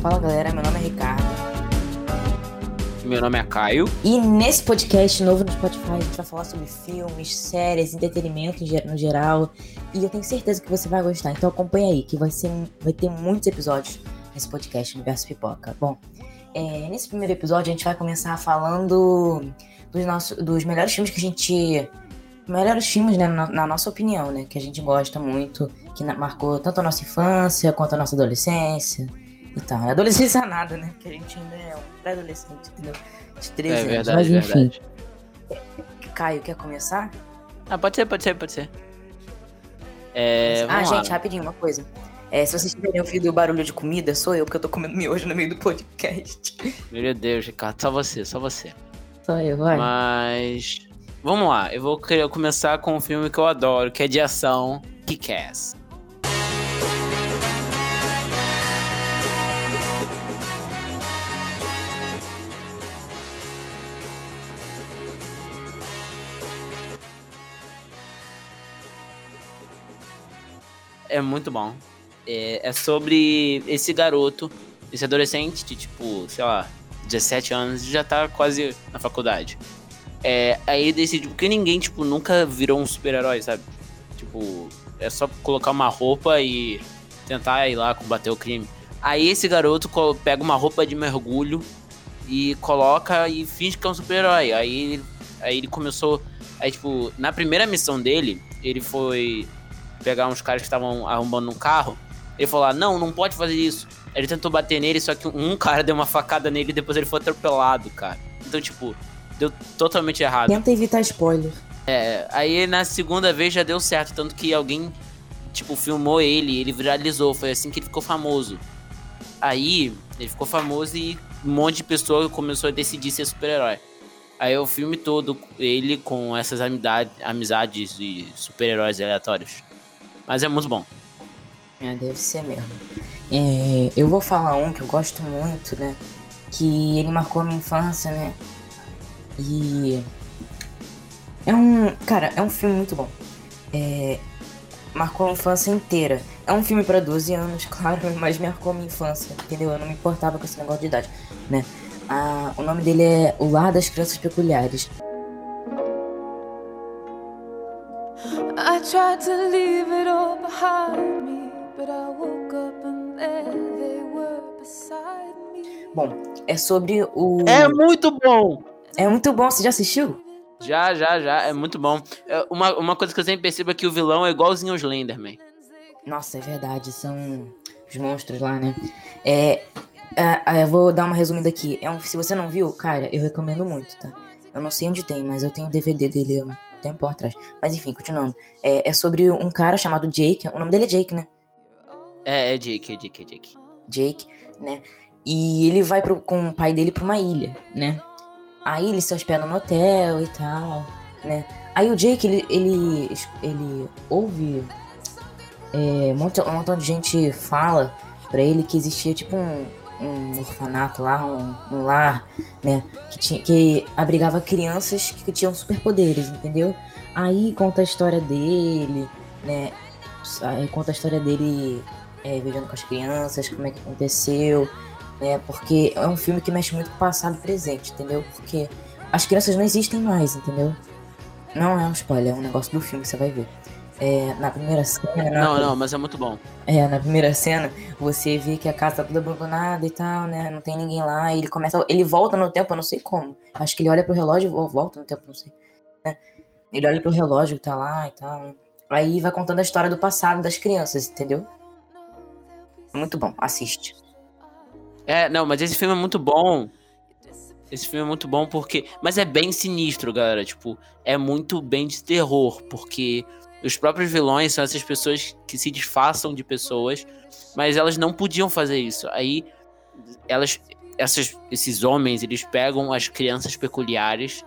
Fala galera, meu nome é Ricardo. Meu nome é Caio. E nesse podcast novo no Spotify a gente vai falar sobre filmes, séries, entretenimento no geral. E eu tenho certeza que você vai gostar. Então acompanha aí, que vai, ser, vai ter muitos episódios nesse podcast Universo Pipoca. Bom, é, nesse primeiro episódio a gente vai começar falando dos, nossos, dos melhores filmes que a gente. Melhores filmes, né, na, na nossa opinião, né? Que a gente gosta muito, que na- marcou tanto a nossa infância quanto a nossa adolescência. E tal. Adolescência nada, né? Que a gente ainda é um pré-adolescente, entendeu? De 13 É anos. verdade, Mas enfim. verdade. Caio, quer começar? Ah, pode ser, pode ser, pode ser. É, ah, vamos lá. gente, rapidinho, uma coisa. É, se vocês tiverem ouvido o barulho de comida, sou eu, porque eu tô comendo miojo no meio do podcast. Meu Deus, Ricardo, só você, só você. Só eu, vai. Mas. Vamos lá, eu vou querer começar com um filme que eu adoro, que é de ação, Kick-Ass. É muito bom. É, é sobre esse garoto, esse adolescente de tipo, sei lá, 17 anos e já tá quase na faculdade. É, aí ele decide, porque ninguém, tipo, nunca virou um super-herói, sabe? Tipo, é só colocar uma roupa e tentar ir lá combater o crime. Aí esse garoto pega uma roupa de mergulho e coloca e finge que é um super-herói. Aí, aí ele começou. Aí, tipo, na primeira missão dele, ele foi pegar uns caras que estavam arrombando um carro. Ele falou: ah, não, não pode fazer isso. Ele tentou bater nele, só que um cara deu uma facada nele e depois ele foi atropelado, cara. Então, tipo, deu totalmente errado. Tenta evitar spoiler. É, aí na segunda vez já deu certo, tanto que alguém, tipo, filmou ele, ele viralizou, foi assim que ele ficou famoso. Aí, ele ficou famoso e um monte de pessoa começou a decidir ser super-herói. Aí o filme todo, ele com essas amizade, amizades e super-heróis aleatórios. Mas é muito bom. É, deve ser mesmo. É, eu vou falar um que eu gosto muito, né? Que ele marcou a minha infância, né? E. É um. Cara, é um filme muito bom. É, marcou a infância inteira. É um filme pra 12 anos, claro, mas marcou a minha infância, entendeu? Eu não me importava com esse negócio de idade, né? Ah, o nome dele é O Lar das Crianças Peculiares. I tried to leave it all behind me, Bom, é sobre o. É muito bom! É muito bom, você já assistiu? Já, já, já, é muito bom. É, uma, uma coisa que eu sempre percebo é que o vilão é igualzinho ao Slenderman. Nossa, é verdade, são os monstros lá, né? É, é, é, eu vou dar uma resumida aqui. É um, se você não viu, cara, eu recomendo muito, tá? Eu não sei onde tem, mas eu tenho o DVD dele há um tempo atrás. Mas enfim, continuando. É, é sobre um cara chamado Jake. O nome dele é Jake, né? É, é Jake, é Jake, é Jake. Jake, né? E ele vai pro- com o pai dele pra uma ilha, né? Aí ele se hospeda no hotel e tal, né? Aí o Jake, ele, ele, ele ouve. É, um, montão, um montão de gente fala pra ele que existia tipo um, um orfanato lá, um, um lar, né? Que, tinha, que abrigava crianças que tinham superpoderes, entendeu? Aí conta a história dele, né? Aí conta a história dele é, vivendo com as crianças, como é que aconteceu, né? Porque é um filme que mexe muito com o passado e presente, entendeu? Porque as crianças não existem mais, entendeu? Não é um spoiler, é um negócio do filme que você vai ver. É, na primeira cena. na- Não, não, mas é muito bom. É, na primeira cena, você vê que a casa tá toda abandonada e tal, né? Não tem ninguém lá. Ele começa. Ele volta no tempo, eu não sei como. Acho que ele olha pro relógio ou volta no tempo, não sei. né? Ele olha pro relógio que tá lá e tal. Aí vai contando a história do passado das crianças, entendeu? Muito bom, assiste. É, não, mas esse filme é muito bom. Esse filme é muito bom porque. Mas é bem sinistro, galera. Tipo, é muito bem de terror. Porque os próprios vilões são essas pessoas que se disfarçam de pessoas. Mas elas não podiam fazer isso. Aí, elas. Essas, esses homens, eles pegam as crianças peculiares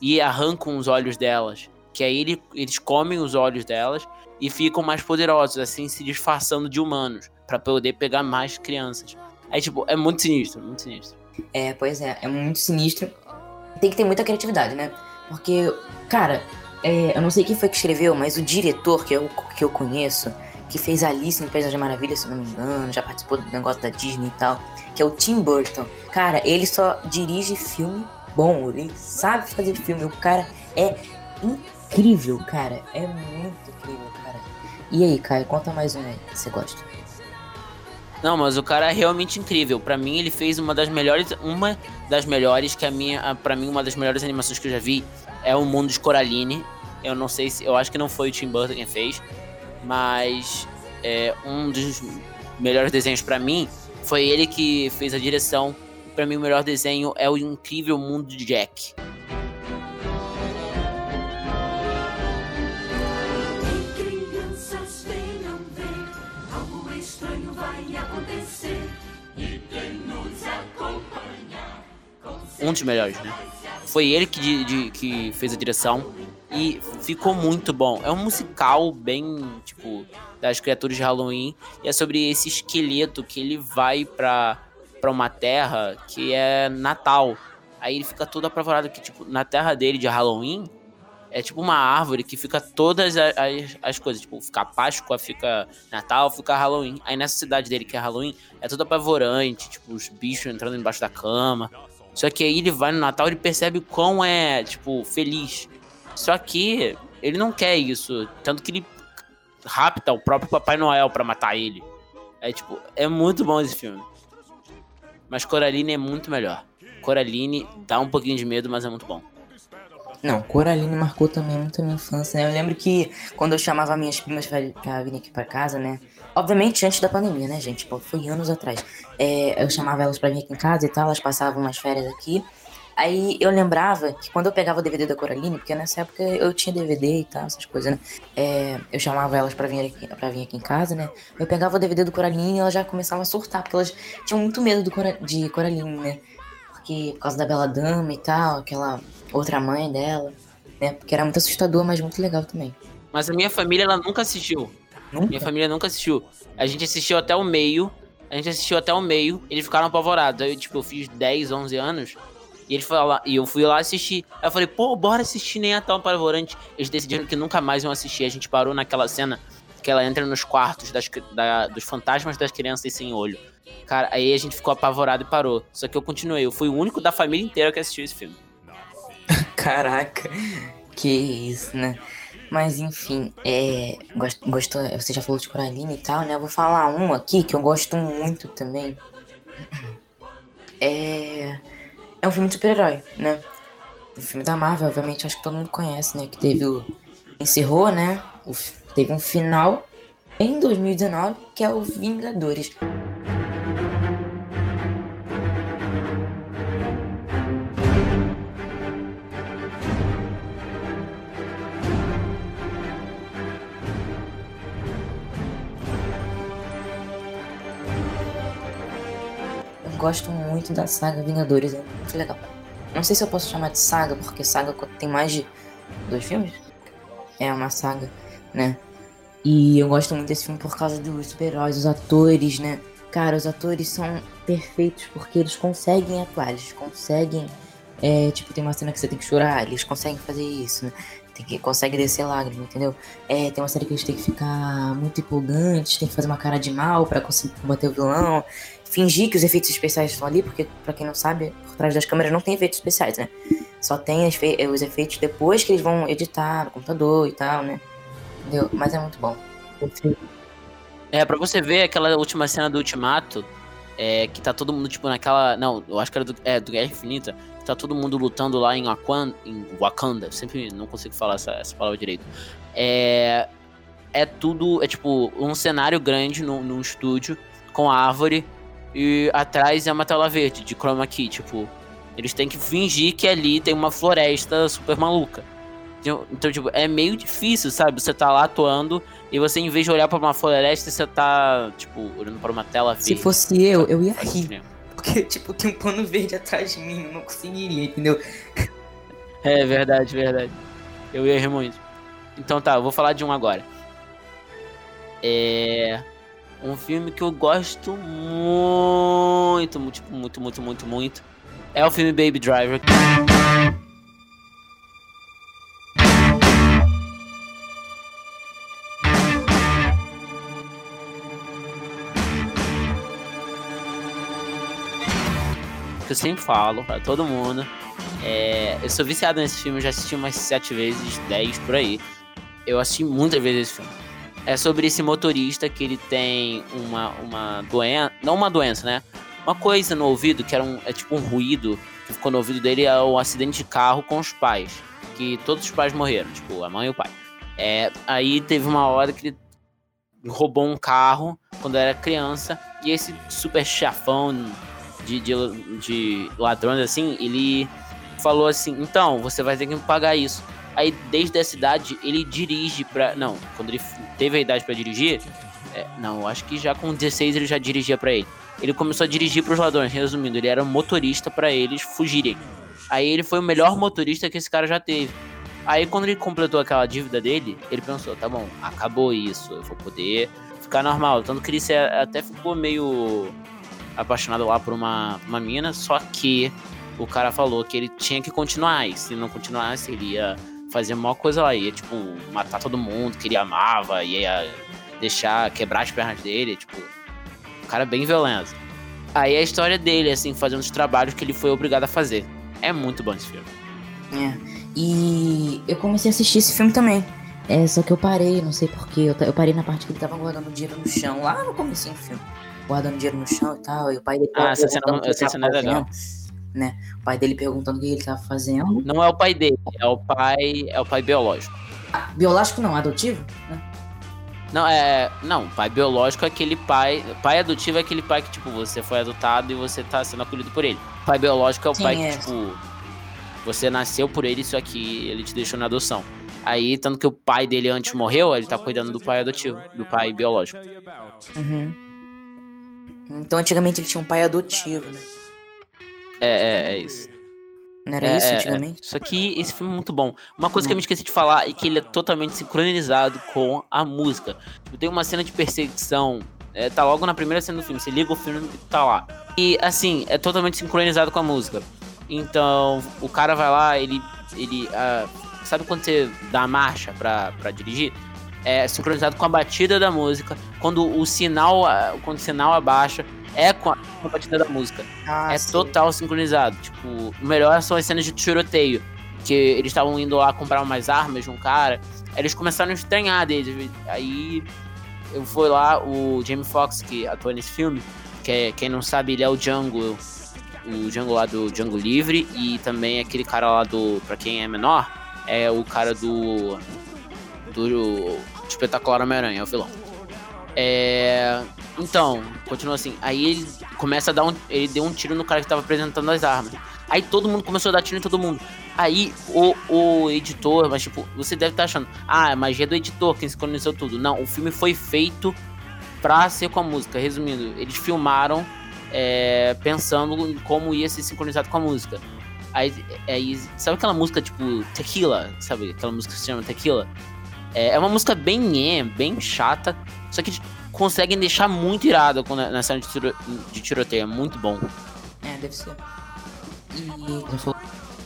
e arrancam os olhos delas. Que aí ele, eles comem os olhos delas e ficam mais poderosos, assim, se disfarçando de humanos. Pra poder pegar mais crianças. Aí, tipo, é muito sinistro, muito sinistro. É, pois é, é muito sinistro. Tem que ter muita criatividade, né? Porque, cara, é, eu não sei quem foi que escreveu, mas o diretor que eu, que eu conheço, que fez Alice no País das Maravilhas, se não me engano, já participou do negócio da Disney e tal, que é o Tim Burton. Cara, ele só dirige filme bom, ele sabe fazer filme. O cara é incrível, cara. É muito incrível, cara. E aí, Caio, conta mais um aí que você gosta. Não, mas o cara é realmente incrível. Para mim, ele fez uma das melhores, uma das melhores que a minha, para mim uma das melhores animações que eu já vi é o Mundo de Coraline. Eu não sei se, eu acho que não foi o Tim Burton quem fez, mas é um dos melhores desenhos para mim foi ele que fez a direção. Para mim, o melhor desenho é o incrível Mundo de Jack. Um dos melhores, né? Foi ele que, de- de- que fez a direção e ficou muito bom. É um musical bem, tipo, das criaturas de Halloween. E é sobre esse esqueleto que ele vai pra, pra uma terra que é Natal. Aí ele fica todo apavorado que, tipo, na terra dele de Halloween é tipo uma árvore que fica todas a- as, as coisas. Tipo, fica Páscoa, fica Natal, fica Halloween. Aí nessa cidade dele que é Halloween, é tudo apavorante. Tipo, os bichos entrando embaixo da cama. Só que aí ele vai no Natal e percebe quão é, tipo, feliz. Só que ele não quer isso. Tanto que ele rapta o próprio Papai Noel pra matar ele. É tipo, é muito bom esse filme. Mas Coraline é muito melhor. Coraline dá um pouquinho de medo, mas é muito bom. Não, Coraline marcou também muito a minha infância, né? Eu lembro que quando eu chamava minhas primas pra, pra vir aqui pra casa, né? Obviamente antes da pandemia, né, gente? Foi anos atrás. É, eu chamava elas pra vir aqui em casa e tal, elas passavam umas férias aqui. Aí eu lembrava que quando eu pegava o DVD da Coraline, porque nessa época eu tinha DVD e tal, essas coisas, né? É, eu chamava elas pra vir, aqui, pra vir aqui em casa, né? Eu pegava o DVD do Coraline e elas já começavam a surtar, porque elas tinham muito medo do Cora- de Coraline, né? Porque por causa da Bela Dama e tal, aquela outra mãe dela, né? Porque era muito assustador, mas muito legal também. Mas a minha família, ela nunca assistiu. Nunca? Minha família nunca assistiu. A gente assistiu até o meio. A gente assistiu até o meio. Eles ficaram apavorados. Aí, tipo, eu fiz 10, 11 anos. E eles lá, e eu fui lá assistir. Aí eu falei, pô, bora assistir, nem é tão apavorante. Eles decidiram que nunca mais iam assistir. A gente parou naquela cena que ela entra nos quartos das, da- dos fantasmas das crianças sem olho. Cara, aí a gente ficou apavorado e parou. Só que eu continuei. Eu fui o único da família inteira que assistiu esse filme. Caraca, que isso, né? Mas enfim, é. Gosto, gostou, você já falou de Coraline e tal, né? Eu vou falar um aqui que eu gosto muito também. É. É um filme de super-herói, né? Um filme da Marvel, obviamente, acho que todo mundo conhece, né? Que teve o. Encerrou, né? O teve um final em 2019, que é o Vingadores. Gosto muito da saga Vingadores, é muito legal. Não sei se eu posso chamar de saga, porque saga tem mais de dois filmes. É uma saga, né? E eu gosto muito desse filme por causa dos super-heróis, os atores, né? Cara, os atores são perfeitos porque eles conseguem atuar, eles conseguem. É, tipo, tem uma cena que você tem que chorar, eles conseguem fazer isso, né? Tem que, consegue descer lágrima, entendeu? É, tem uma série que eles têm que ficar muito empolgantes, tem que fazer uma cara de mal pra conseguir combater o vilão fingir que os efeitos especiais estão ali, porque, pra quem não sabe, por trás das câmeras não tem efeitos especiais, né? Só tem fe- os efeitos depois que eles vão editar no computador e tal, né? Entendeu? Mas é muito bom. É, pra você ver aquela última cena do Ultimato, é, que tá todo mundo, tipo, naquela. Não, eu acho que era do, é, do Guerra Infinita, que tá todo mundo lutando lá em Wakanda. Em Wakanda, sempre não consigo falar essa, essa palavra direito. É. É tudo. É tipo um cenário grande num, num estúdio, com árvore, e atrás é uma tela verde de chroma key, tipo. Eles têm que fingir que ali tem uma floresta super maluca. Então, Então, tipo, é meio difícil, sabe? Você tá lá atuando e você, em vez de olhar pra uma floresta, você tá, tipo, olhando pra uma tela verde. Se fosse eu, eu ia rir. crer. Porque, tipo, tem um pano verde atrás de mim, eu não conseguiria, entendeu? É verdade, verdade. Eu ia rir muito. Então tá, eu vou falar de um agora. É. um filme que eu gosto muito, muito, tipo, muito, muito, muito, muito. É o filme Baby Driver. Que eu sempre falo pra todo mundo. É, eu sou viciado nesse filme, já assisti umas sete vezes, dez por aí. Eu assisti muitas vezes esse filme. É sobre esse motorista que ele tem uma, uma doença. Não uma doença, né? Uma coisa no ouvido, que era um, é tipo um ruído que ficou no ouvido dele, é um acidente de carro com os pais. Que todos os pais morreram, tipo, a mãe e o pai. É, aí teve uma hora que ele roubou um carro quando era criança. E esse super chafão de, de, de ladrões assim, ele falou assim: então, você vai ter que me pagar isso. Aí, desde essa idade, ele dirige pra. Não, quando ele teve a idade para dirigir. É, não, acho que já com 16 ele já dirigia para ele. Ele começou a dirigir pros ladrões, resumindo, ele era motorista para eles fugirem. Aí ele foi o melhor motorista que esse cara já teve. Aí quando ele completou aquela dívida dele, ele pensou, tá bom, acabou isso, eu vou poder ficar normal. Tanto que ele até ficou meio apaixonado lá por uma, uma mina, só que o cara falou que ele tinha que continuar, e se não continuasse, ele ia fazer uma coisa lá, ia, tipo, matar todo mundo que ele amava, ia deixar quebrar as pernas dele, tipo, um cara bem violento. Aí a história dele, assim, fazendo os trabalhos que ele foi obrigado a fazer. É muito bom esse filme. É. E eu comecei a assistir esse filme também. É, só que eu parei, não sei porquê. Eu, eu parei na parte que ele tava guardando dinheiro no chão, lá no começo do filme. Guardando dinheiro no chão e tal. E o pai dele Ah, essa cena, essa cena é legal né? O pai dele perguntando o que ele tava fazendo. Não é o pai dele, é o pai, é o pai biológico. Ah, biológico não, adotivo, né? Não, é. Não, pai biológico é aquele pai. Pai adotivo é aquele pai que, tipo, você foi adotado e você tá sendo acolhido por ele. Pai biológico é o Sim, pai é. que, tipo, você nasceu por ele, isso aqui ele te deixou na adoção. Aí, tanto que o pai dele antes morreu, ele tá cuidando do pai adotivo, do pai biológico. Uhum. Então, antigamente ele tinha um pai adotivo, né? É, é, é isso. Não era é, isso é, antigamente? É. Só que esse filme é muito bom. Uma coisa que eu me esqueci de falar é que ele é totalmente sincronizado com a música. Tipo, tem uma cena de perseguição. É, tá logo na primeira cena do filme. Você liga o filme e tá lá. E assim, é totalmente sincronizado com a música. Então, o cara vai lá, ele. ele uh, sabe quando você dá marcha pra, pra dirigir? É sincronizado com a batida da música. Quando o sinal. Uh, quando o sinal abaixa é com a, batida da música. Ah, é sim. total sincronizado. Tipo, o melhor são as cenas de tiroteio. Que eles estavam indo lá comprar umas armas de um cara. Eles começaram a estranhar deles. Aí eu fui lá, o Jamie Foxx, que atua nesse filme, que é, quem não sabe, ele é o Django. O Django lá do Django Livre. E também aquele cara lá do. Pra quem é menor, é o cara do. Do Espetacular Homem-Aranha, é o vilão. É. Então, continua assim. Aí ele começa a dar um. Ele deu um tiro no cara que tava apresentando as armas. Aí todo mundo começou a dar tiro em todo mundo. Aí o, o editor, mas tipo, você deve estar tá achando, ah, a magia do editor quem sincronizou tudo. Não, o filme foi feito pra ser com a música. Resumindo, eles filmaram é, pensando em como ia ser sincronizado com a música. Aí, aí, sabe aquela música tipo Tequila? Sabe aquela música que se chama Tequila? É, é uma música bem é, bem chata, só que conseguem deixar muito irado na cena de, tiro, de tiroteio. É muito bom. É, deve ser. E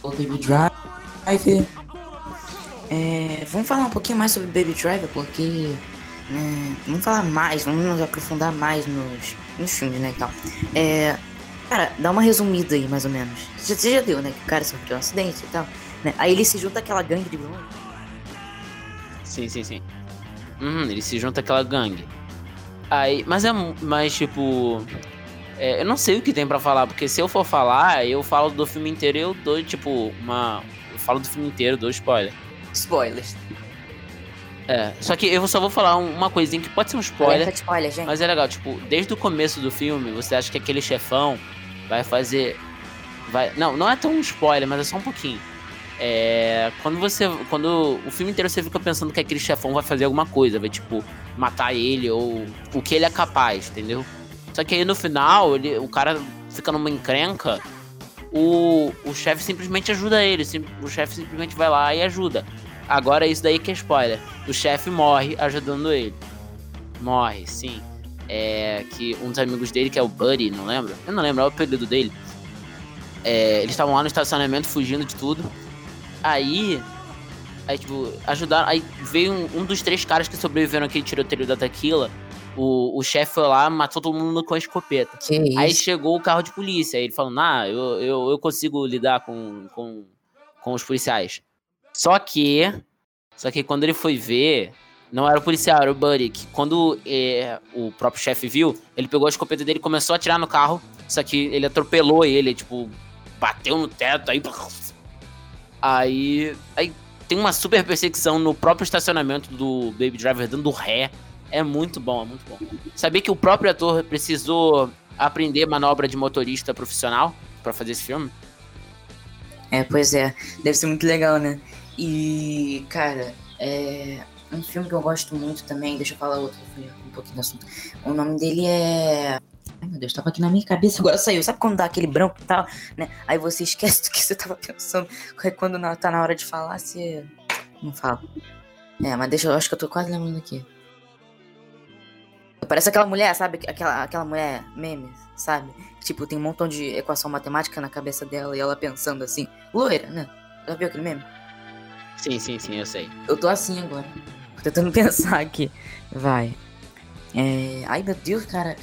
o Baby Driver. É, vamos falar um pouquinho mais sobre Baby Driver, porque. Né, vamos falar mais, vamos nos aprofundar mais nos, nos filmes, né? E tal. É, cara, dá uma resumida aí, mais ou menos. Você já deu, né? Que o cara sofreu um acidente e tal. Né? Aí ele se junta àquela gangue de vilões. Sim, sim, sim. Uhum, ele se junta àquela gangue. Aí, mas é mais tipo. É, eu não sei o que tem para falar, porque se eu for falar, eu falo do filme inteiro e eu dou, tipo, uma. Eu falo do filme inteiro, dou spoiler. Spoilers. É, só que eu só vou falar uma coisinha que pode ser um spoiler. spoiler gente. Mas é legal, tipo, desde o começo do filme, você acha que aquele chefão vai fazer. Vai, não, não é tão um spoiler, mas é só um pouquinho. É, quando você. Quando o filme inteiro você fica pensando que aquele chefão vai fazer alguma coisa, vai tipo matar ele ou o que ele é capaz, entendeu? Só que aí no final, ele, o cara fica numa encrenca, o, o chefe simplesmente ajuda ele, o chefe simplesmente vai lá e ajuda. Agora isso daí que é spoiler. O chefe morre ajudando ele. Morre, sim. É, que um dos amigos dele, que é o Buddy, não lembro? Eu não lembro, é o apelido dele. É, eles estavam lá no estacionamento fugindo de tudo. Aí. Aí, tipo, ajudaram. Aí veio um, um dos três caras que sobreviveram aquele tiroteio da Tequila. O, o chefe foi lá, matou todo mundo com a escopeta. Que isso? Aí chegou o carro de polícia. Aí ele falou: Ah, eu, eu, eu consigo lidar com, com, com os policiais. Só que. Só que quando ele foi ver, não era o policial, era o Buddy. Que quando é, o próprio chefe viu, ele pegou a escopeta dele e começou a atirar no carro. Só que ele atropelou ele, tipo, bateu no teto, aí. Aí. Aí tem uma super perseguição no próprio estacionamento do Baby Driver dando ré. É muito bom, é muito bom. Sabia que o próprio ator precisou aprender manobra de motorista profissional pra fazer esse filme? É, pois é. Deve ser muito legal, né? E, cara, é um filme que eu gosto muito também. Deixa eu falar outro, um pouquinho do assunto. O nome dele é. Ai meu Deus, tava aqui na minha cabeça, agora saiu. Sabe quando dá aquele branco e tal, né? Aí você esquece do que você tava pensando. Aí quando na- tá na hora de falar, você não fala. É, mas deixa eu, acho que eu tô quase lembrando aqui. Parece aquela mulher, sabe? Aquela, aquela mulher meme, sabe? Tipo, tem um montão de equação matemática na cabeça dela e ela pensando assim. Loira, né? Já viu aquele meme? Sim, sim, sim, eu sei. Eu tô assim agora. Tô tentando pensar aqui. Vai. É... Ai, meu Deus, cara.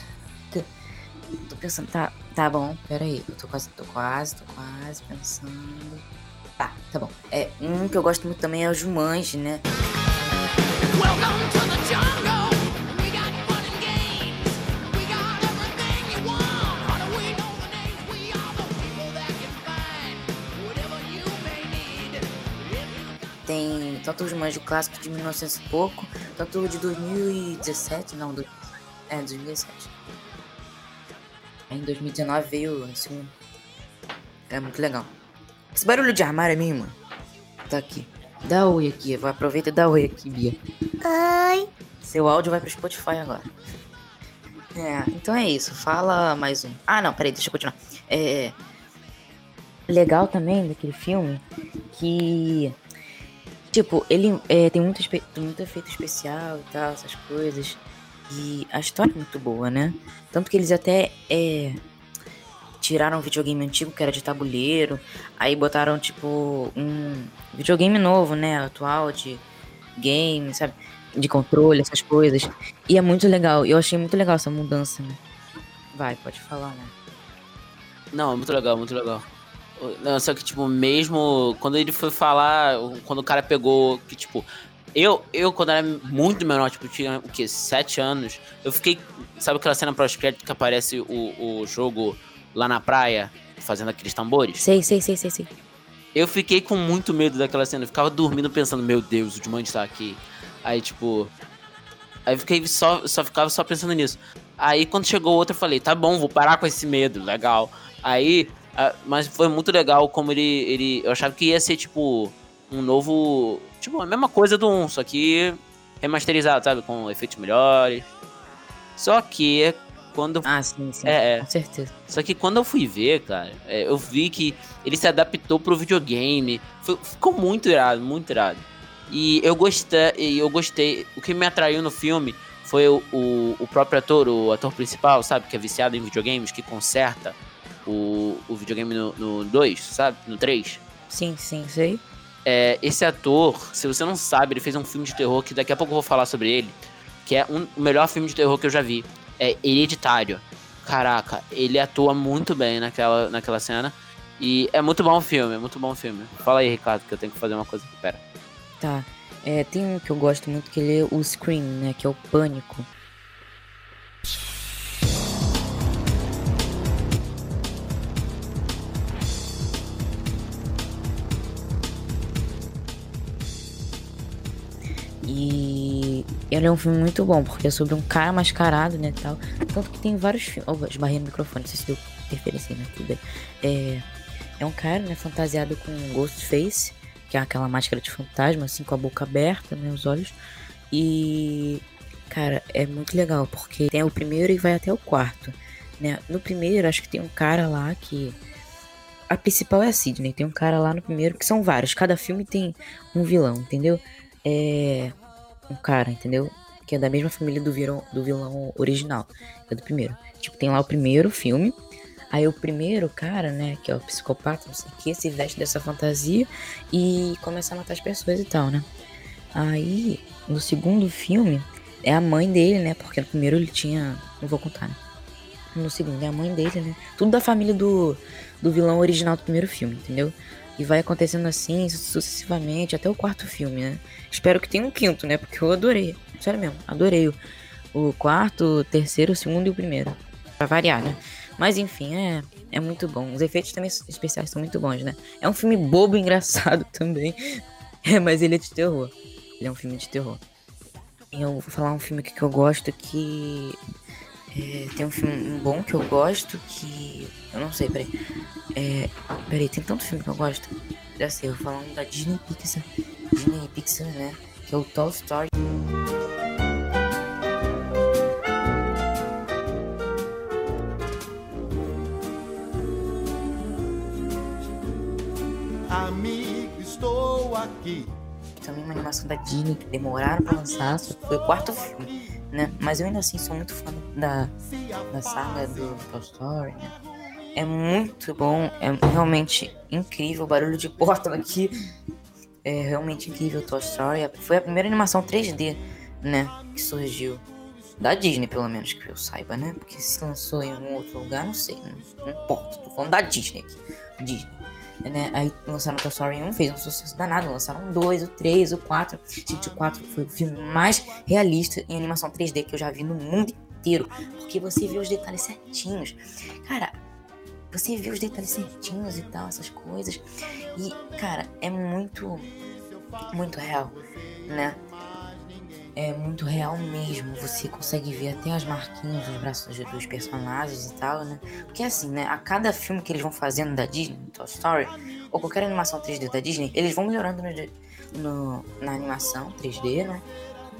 Tô pensando. Tá, tá bom, pera aí. Eu tô quase, tô quase, tô quase pensando. Tá, tá bom. É, um que eu gosto muito também é o Jumanji, né? Welcome to the jungle. Tem tanto o Jumanji clássico de 1900 e pouco, tanto de 2017, não, do, é, 2017. Aí em 2019 veio esse um. É muito legal. Esse barulho de armário é minha irmã. Tá aqui. Dá oi aqui, vai aproveita e dá oi aqui, Bia. Oi. Seu áudio vai pro Spotify agora. É, então é isso. Fala mais um. Ah, não, peraí, deixa eu continuar. É. Legal também daquele filme que. Tipo, ele é, tem muito, muito efeito especial e tal, essas coisas. E a história é muito boa, né? Tanto que eles até é, tiraram um videogame antigo que era de tabuleiro, aí botaram, tipo, um videogame novo, né? Atual, de game, sabe? De controle, essas coisas. E é muito legal. Eu achei muito legal essa mudança, né? Vai, pode falar, né? Não, é muito legal, muito legal. Não, só que, tipo, mesmo quando ele foi falar, quando o cara pegou, que, tipo, eu, eu quando era muito menor, tipo, tinha, o quê, sete anos, eu fiquei, sabe aquela cena pós-crédito que aparece o, o jogo lá na praia, fazendo aqueles tambores? Sei, sei, sei, sei, sei. Eu fiquei com muito medo daquela cena, eu ficava dormindo pensando, meu Deus, o Jumanji tá aqui. Aí, tipo, aí eu fiquei só, só ficava só pensando nisso. Aí quando chegou outro eu falei, tá bom, vou parar com esse medo, legal. Aí, mas foi muito legal como ele, ele, eu achava que ia ser tipo um novo, tipo a mesma coisa do 1, só que remasterizado, sabe, com efeitos melhores. Só que quando Ah, sim, sim. É, é. Com certeza. só que quando eu fui ver, cara, é, eu vi que ele se adaptou pro videogame. Ficou muito irado, muito irado. E eu gostei, eu gostei. O que me atraiu no filme foi o, o, o próprio ator, o ator principal, sabe? Que é viciado em videogames, que conserta o, o videogame no 2, sabe? No 3. Sim, sim, sei. É, esse ator, se você não sabe, ele fez um filme de terror que daqui a pouco eu vou falar sobre ele. Que é um, o melhor filme de terror que eu já vi. É Hereditário. Caraca, ele atua muito bem naquela, naquela cena. E é muito bom o filme, é muito bom o filme. Fala aí, Ricardo, que eu tenho que fazer uma coisa aqui, pera. Tá. É, tem um que eu gosto muito que ele é o Scream, né? Que é o Pânico. Ele é um filme muito bom, porque é sobre um cara mascarado, né, tal. Tanto que tem vários filmes... Oh, esbarrei no microfone, não sei se deu interferência, né, tudo bem. É, é um cara, né, fantasiado com Ghostface, que é aquela máscara de fantasma, assim, com a boca aberta, né, os olhos. E, cara, é muito legal, porque tem o primeiro e vai até o quarto, né. No primeiro, acho que tem um cara lá que... A principal é a Sidney, tem um cara lá no primeiro, que são vários, cada filme tem um vilão, entendeu? É... Um cara, entendeu? Que é da mesma família do vilão, do vilão original, é do primeiro. Tipo, tem lá o primeiro filme, aí o primeiro cara, né, que é o psicopata, não sei o que, se veste dessa fantasia e começa a matar as pessoas e tal, né. Aí, no segundo filme, é a mãe dele, né, porque no primeiro ele tinha, não vou contar, né. No segundo é a mãe dele, né, tudo da família do, do vilão original do primeiro filme, entendeu? E vai acontecendo assim, sucessivamente, até o quarto filme, né? Espero que tenha um quinto, né? Porque eu adorei. Sério mesmo, adorei o, o quarto, o terceiro, o segundo e o primeiro. Pra variar, né? Mas enfim, é, é muito bom. Os efeitos também especiais são muito bons, né? É um filme bobo engraçado também. É, mas ele é de terror. Ele é um filme de terror. Eu vou falar um filme que eu gosto que. é, tem um filme bom que eu gosto que. Eu não sei, peraí. É, peraí, tem tanto filme que eu gosto. Já sei, eu vou falar um da Disney Pixar. Disney Pixar, né? Que é o Toy Story. Amigo, estou aqui. também uma animação da Disney que demoraram pra lançar, foi o quarto filme, né? Mas eu ainda assim sou muito fã da, da saga do Toy Story, né? É muito bom, é realmente incrível o barulho de porta aqui. É realmente incrível Toy Story. Foi a primeira animação 3D, né? Que surgiu. Da Disney, pelo menos, que eu saiba, né? Porque se lançou em algum outro lugar, não sei. Não, importa. Tô falando da Disney aqui. Disney né? Aí lançaram Toy Story 1, fez um sucesso danado. Lançaram o 2, o 3, o 4. Gente, o 4 foi o filme mais realista em animação 3D que eu já vi no mundo inteiro. Porque você vê os detalhes certinhos. Cara, você vê os detalhes certinhos e tal, essas coisas. E, cara, é muito, muito real, né? É muito real mesmo. Você consegue ver até as marquinhas dos braços dos personagens e tal, né? Porque assim, né? A cada filme que eles vão fazendo da Disney, Toy Story, ou qualquer animação 3D da Disney, eles vão melhorando no, no- na animação 3D, né?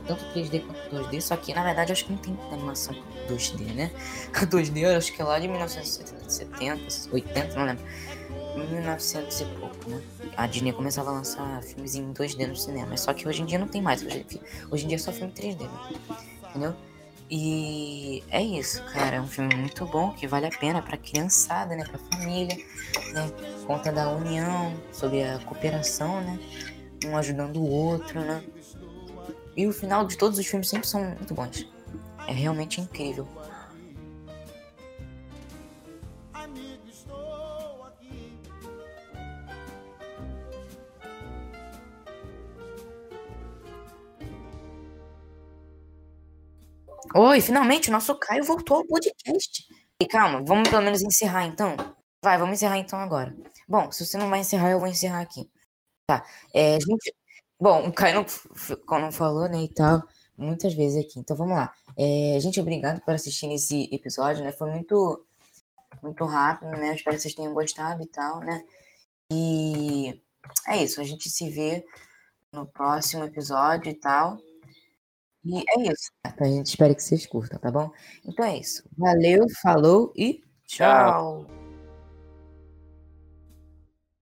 Tanto 3D quanto 2D, só que na verdade acho que não tem animação 2D, né? A 2D eu acho que é lá de 1970, 80, não lembro. 1900 e pouco, né? A Disney começava a lançar filmes em 2D no cinema, só que hoje em dia não tem mais. Hoje, hoje em dia é só filme 3D, né? Entendeu? E é isso, cara. É um filme muito bom que vale a pena pra criançada, né? Pra família, né? Conta da união, sobre a cooperação, né? Um ajudando o outro, né? E o final de todos os filmes sempre são muito bons. É realmente incrível. Oi, finalmente o nosso Caio voltou ao podcast. E calma, vamos pelo menos encerrar então? Vai, vamos encerrar então agora. Bom, se você não vai encerrar, eu vou encerrar aqui. Tá. É, gente. Bom, o Caio não, não falou, né, e tal, muitas vezes aqui. Então vamos lá. É, gente, obrigado por assistir esse episódio, né? Foi muito, muito rápido, né? Eu espero que vocês tenham gostado e tal, né? E é isso, a gente se vê no próximo episódio e tal. E é isso. A gente espera que vocês curtam, tá bom? Então é isso. Valeu, falou e tchau.